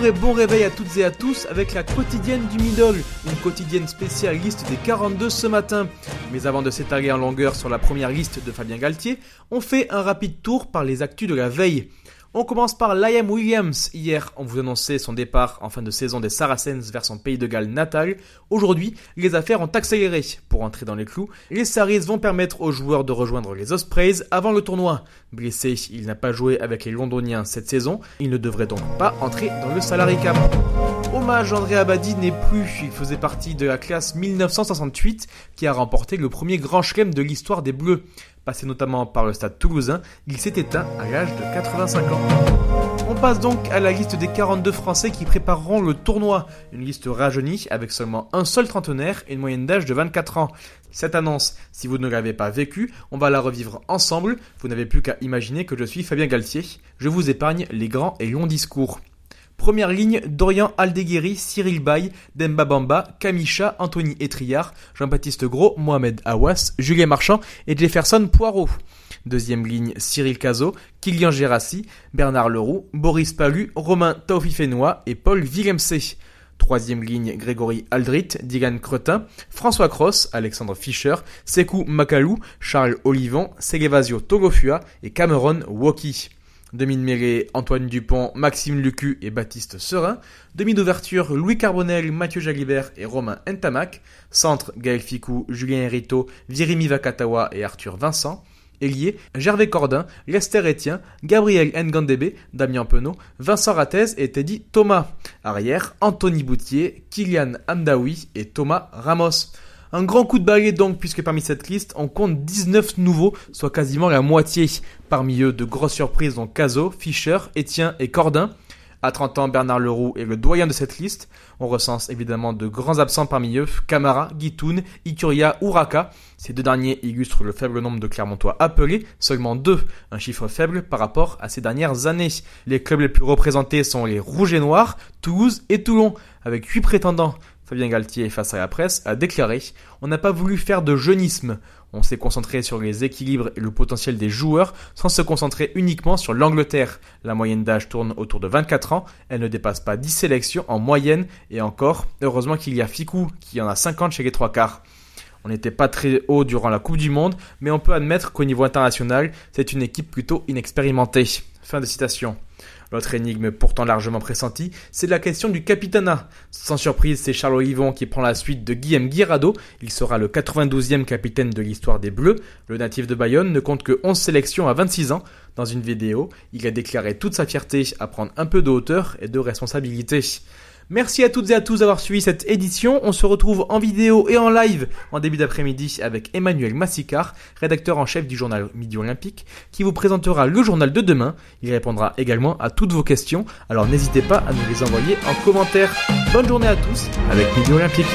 Bonjour et bon réveil à toutes et à tous avec la quotidienne du middle, une quotidienne spéciale liste des 42 ce matin. Mais avant de s'étaler en longueur sur la première liste de Fabien Galtier, on fait un rapide tour par les actus de la veille. On commence par Liam Williams. Hier, on vous annonçait son départ en fin de saison des Saracens vers son pays de Galles natal. Aujourd'hui, les affaires ont accéléré. Pour entrer dans les clous, les Saris vont permettre aux joueurs de rejoindre les Ospreys avant le tournoi. Blessé, il n'a pas joué avec les Londoniens cette saison. Il ne devrait donc pas entrer dans le salary cap. Hommage André Abadi n'est plus. Il faisait partie de la classe 1968 qui a remporté le premier grand chelem de l'histoire des Bleus. Passé notamment par le stade toulousain, il s'est éteint à l'âge de 85 ans. On passe donc à la liste des 42 Français qui prépareront le tournoi. Une liste rajeunie avec seulement un seul trentenaire et une moyenne d'âge de 24 ans. Cette annonce, si vous ne l'avez pas vécue, on va la revivre ensemble. Vous n'avez plus qu'à imaginer que je suis Fabien Galtier. Je vous épargne les grands et longs discours. Première ligne, Dorian Aldeguerri, Cyril Bay, Demba Bamba, Kamisha, Anthony Etriard, Jean-Baptiste Gros, Mohamed Awas, Julien Marchand et Jefferson Poirot. Deuxième ligne, Cyril Cazot, Kylian Gérassi, Bernard Leroux, Boris Palu, Romain Taufifénois et Paul Villemc. Troisième ligne, Grégory Aldrit, Dylan Cretin, François Cross, Alexandre Fischer, Sekou Makalou, Charles Olivon, Segevasio Togofua et Cameron Woki. Demi de mêlée, Antoine Dupont, Maxime Lucu et Baptiste Serin. Demi d'ouverture, Louis Carbonel, Mathieu Jalibert et Romain Entamac. Centre, Gaël Ficou, Julien Herito, Virimi Vakatawa et Arthur Vincent. Ailier, Gervais Cordin, Lester Etienne, Gabriel Ngandebe, Damien Penaud, Vincent Ratez et Teddy Thomas. Arrière, Anthony Boutier, Kylian Amdaoui et Thomas Ramos. Un grand coup de balai donc, puisque parmi cette liste, on compte 19 nouveaux, soit quasiment la moitié. Parmi eux, de grosses surprises dont Caso, Fischer, Etienne et Cordin. À 30 ans, Bernard Leroux est le doyen de cette liste. On recense évidemment de grands absents parmi eux, Camara, Guitoun, Ikuria, Uraka. Ces deux derniers illustrent le faible nombre de Clermontois appelés, seulement deux, un chiffre faible par rapport à ces dernières années. Les clubs les plus représentés sont les Rouges et Noirs, Toulouse et Toulon, avec huit prétendants. Fabien Galtier, face à la presse, a déclaré On n'a pas voulu faire de jeunisme. On s'est concentré sur les équilibres et le potentiel des joueurs sans se concentrer uniquement sur l'Angleterre. La moyenne d'âge tourne autour de 24 ans, elle ne dépasse pas 10 sélections en moyenne et encore, heureusement qu'il y a Ficou qui en a 50 chez les trois quarts. On n'était pas très haut durant la Coupe du Monde, mais on peut admettre qu'au niveau international, c'est une équipe plutôt inexpérimentée. Fin de citation. L'autre énigme pourtant largement pressentie, c'est la question du capitanat. Sans surprise, c'est Charles Olivon qui prend la suite de Guillaume Guirado. Il sera le 92e capitaine de l'histoire des Bleus. Le natif de Bayonne ne compte que 11 sélections à 26 ans. Dans une vidéo, il a déclaré toute sa fierté à prendre un peu de hauteur et de responsabilité. Merci à toutes et à tous d'avoir suivi cette édition. On se retrouve en vidéo et en live en début d'après-midi avec Emmanuel Massicard, rédacteur en chef du journal Midi Olympique, qui vous présentera le journal de demain. Il répondra également à toutes vos questions, alors n'hésitez pas à nous les envoyer en commentaire. Bonne journée à tous avec Midi Olympique.